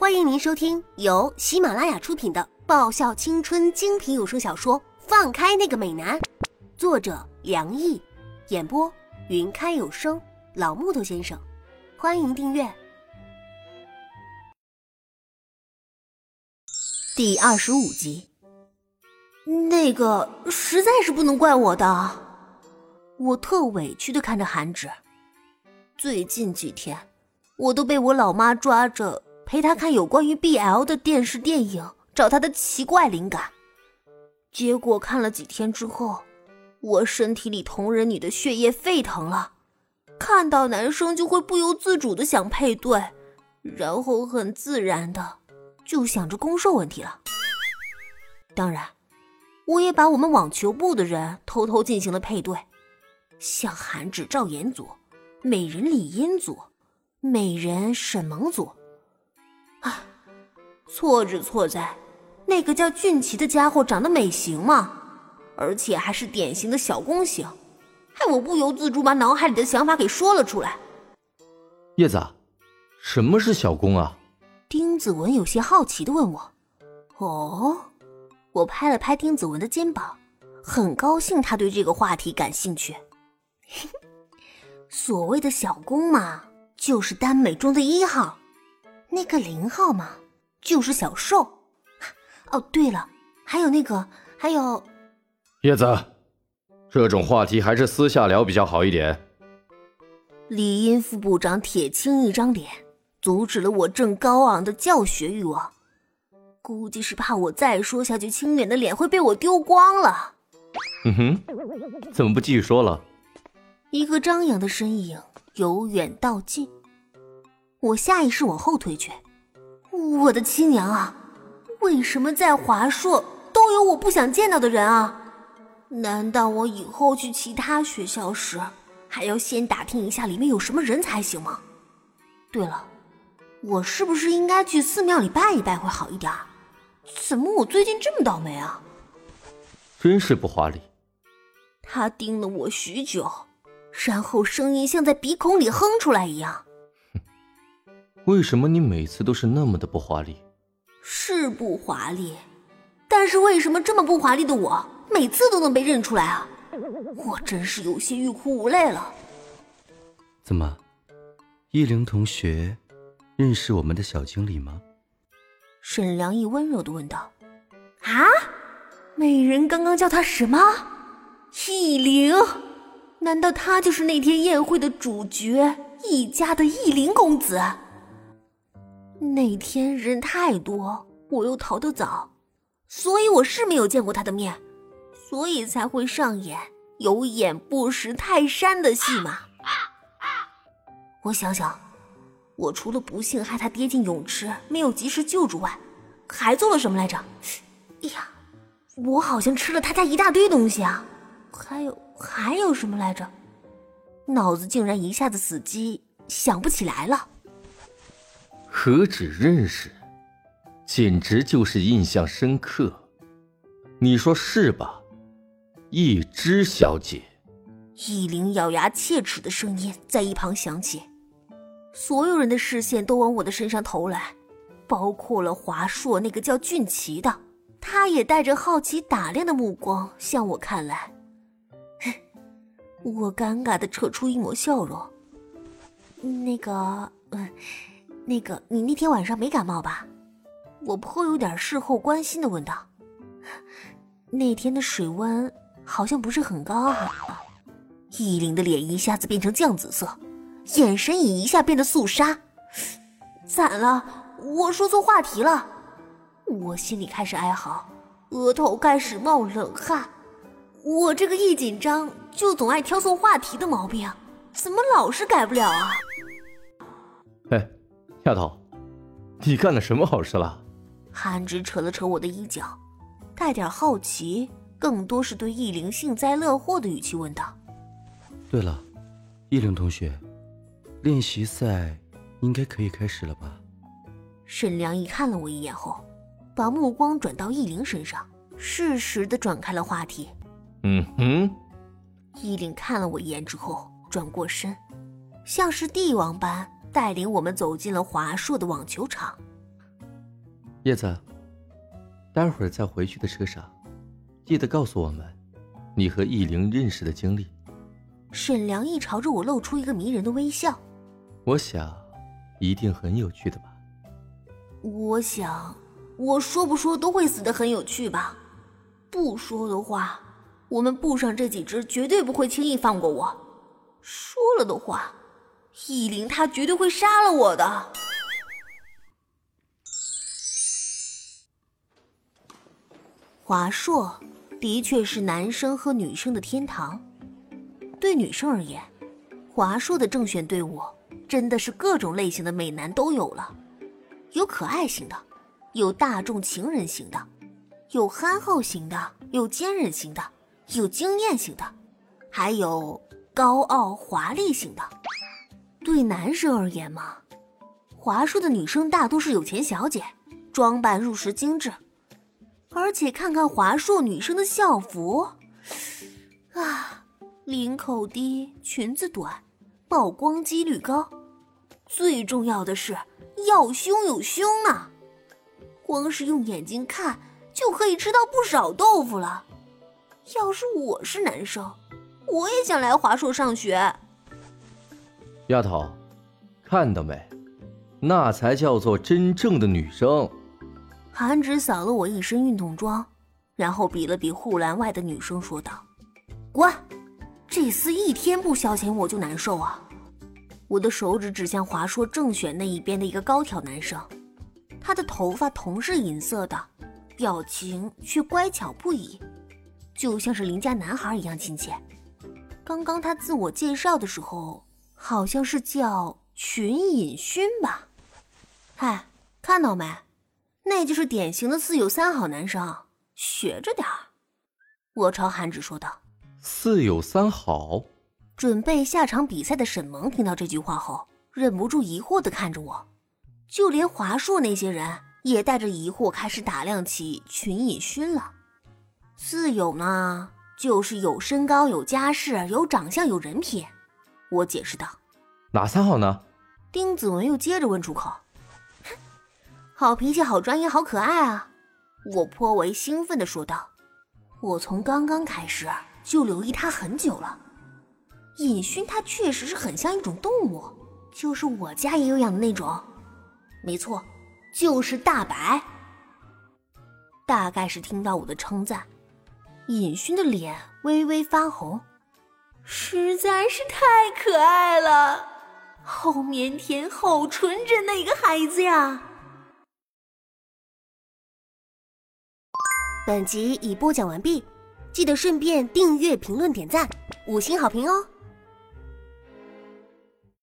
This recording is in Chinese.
欢迎您收听由喜马拉雅出品的爆笑青春精品有声小说《放开那个美男》，作者梁毅，演播云开有声老木头先生。欢迎订阅第二十五集。那个实在是不能怪我的，我特委屈的看着韩芷。最近几天，我都被我老妈抓着陪他看有关于 BL 的电视电影，找他的奇怪灵感。结果看了几天之后，我身体里同人女的血液沸腾了，看到男生就会不由自主的想配对，然后很自然的就想着攻受问题了。当然。我也把我们网球部的人偷偷进行了配对，像韩芷、赵岩组、美人李英组、美人沈萌组。啊，错只错在那个叫俊奇的家伙长得美型嘛，而且还是典型的小公型，害我不由自主把脑海里的想法给说了出来。叶子，什么是小公啊？丁子文有些好奇的问我。哦。我拍了拍丁子文的肩膀，很高兴他对这个话题感兴趣。所谓的小公嘛，就是耽美中的一号；那个零号嘛，就是小兽。哦，对了，还有那个，还有叶子，这种话题还是私下聊比较好一点。李英副部长铁青一张脸，阻止了我正高昂的教学欲望。估计是怕我再说下去，清远的脸会被我丢光了。嗯哼，怎么不继续说了？一个张扬的身影由远到近，我下意识往后退去。我的亲娘啊！为什么在华硕都有我不想见到的人啊？难道我以后去其他学校时，还要先打听一下里面有什么人才行吗？对了，我是不是应该去寺庙里拜一拜会好一点？怎么我最近这么倒霉啊？真是不华丽。他盯了我许久，然后声音像在鼻孔里哼出来一样。为什么你每次都是那么的不华丽？是不华丽，但是为什么这么不华丽的我，每次都能被认出来啊？我真是有些欲哭无泪了。怎么，依灵同学认识我们的小经理吗？沈良义温柔的问道：“啊，美人刚刚叫他什么？易灵？难道他就是那天宴会的主角易家的易灵公子？那天人太多，我又逃得早，所以我是没有见过他的面，所以才会上演有眼不识泰山的戏码。我想想。”我除了不幸害他跌进泳池没有及时救助外，还做了什么来着？哎呀，我好像吃了他家一大堆东西啊！还有还有什么来着？脑子竟然一下子死机，想不起来了。何止认识，简直就是印象深刻。你说是吧，易之小姐？易灵咬牙切齿的声音在一旁响起。所有人的视线都往我的身上投来，包括了华硕那个叫俊奇的，他也带着好奇打量的目光向我看来。我尴尬的扯出一抹笑容。那个，嗯，那个，你那天晚上没感冒吧？我颇有点事后关心的问道。那天的水温好像不是很高啊。易琳的脸一下子变成酱紫色。眼神也一下变得肃杀，惨了！我说错话题了，我心里开始哀嚎，额头开始冒冷汗。我这个一紧张就总爱挑错话题的毛病，怎么老是改不了啊？哎，丫头，你干了什么好事了？韩芝扯了扯我的衣角，带点好奇，更多是对易灵幸灾乐祸的语气问道：“对了，易灵同学。”练习赛应该可以开始了吧？沈良一看了我一眼后，把目光转到易灵身上，适时的转开了话题。嗯哼。易灵看了我一眼之后，转过身，像是帝王般带领我们走进了华硕的网球场。叶子，待会儿在回去的车上，记得告诉我们你和易灵认识的经历。沈良义朝着我露出一个迷人的微笑。我想，一定很有趣的吧。我想，我说不说都会死的很有趣吧。不说的话，我们部上这几只绝对不会轻易放过我。说了的话，易灵他绝对会杀了我的。华硕的确是男生和女生的天堂。对女生而言，华硕的正选队伍真的是各种类型的美男都有了，有可爱型的，有大众情人型的，有憨厚型的，有坚韧型的，有惊艳型的，还有高傲华丽型的。对男生而言嘛，华硕的女生大多是有钱小姐，装扮入时精致。而且看看华硕女生的校服，啊，领口低，裙子短，曝光几率高，最重要的是要胸有胸啊！光是用眼睛看就可以吃到不少豆腐了。要是我是男生，我也想来华硕上学。丫头，看到没？那才叫做真正的女生。韩芷扫了我一身运动装，然后比了比护栏外的女生，说道：“滚！这厮一天不消遣我就难受啊！”我的手指指向华硕正选那一边的一个高挑男生，他的头发同是银色的，表情却乖巧不已，就像是邻家男孩一样亲切。刚刚他自我介绍的时候，好像是叫群隐勋吧？嗨，看到没？那就是典型的四有三好男生，学着点儿。我朝韩芷说道：“四有三好。”准备下场比赛的沈萌听到这句话后，忍不住疑惑的看着我。就连华硕那些人也带着疑惑开始打量起群隐勋了。四有呢，就是有身高、有家世、有长相、有人品。我解释道：“哪三好呢？”丁子文又接着问出口。好脾气，好专业，好可爱啊！我颇为兴奋的说道：“我从刚刚开始就留意他很久了。尹勋他确实是很像一种动物，就是我家也有养的那种。没错，就是大白。大概是听到我的称赞，尹勋的脸微微发红，实在是太可爱了，好腼腆，好纯真的一个孩子呀！”本集已播讲完毕，记得顺便订阅、评论、点赞、五星好评哦！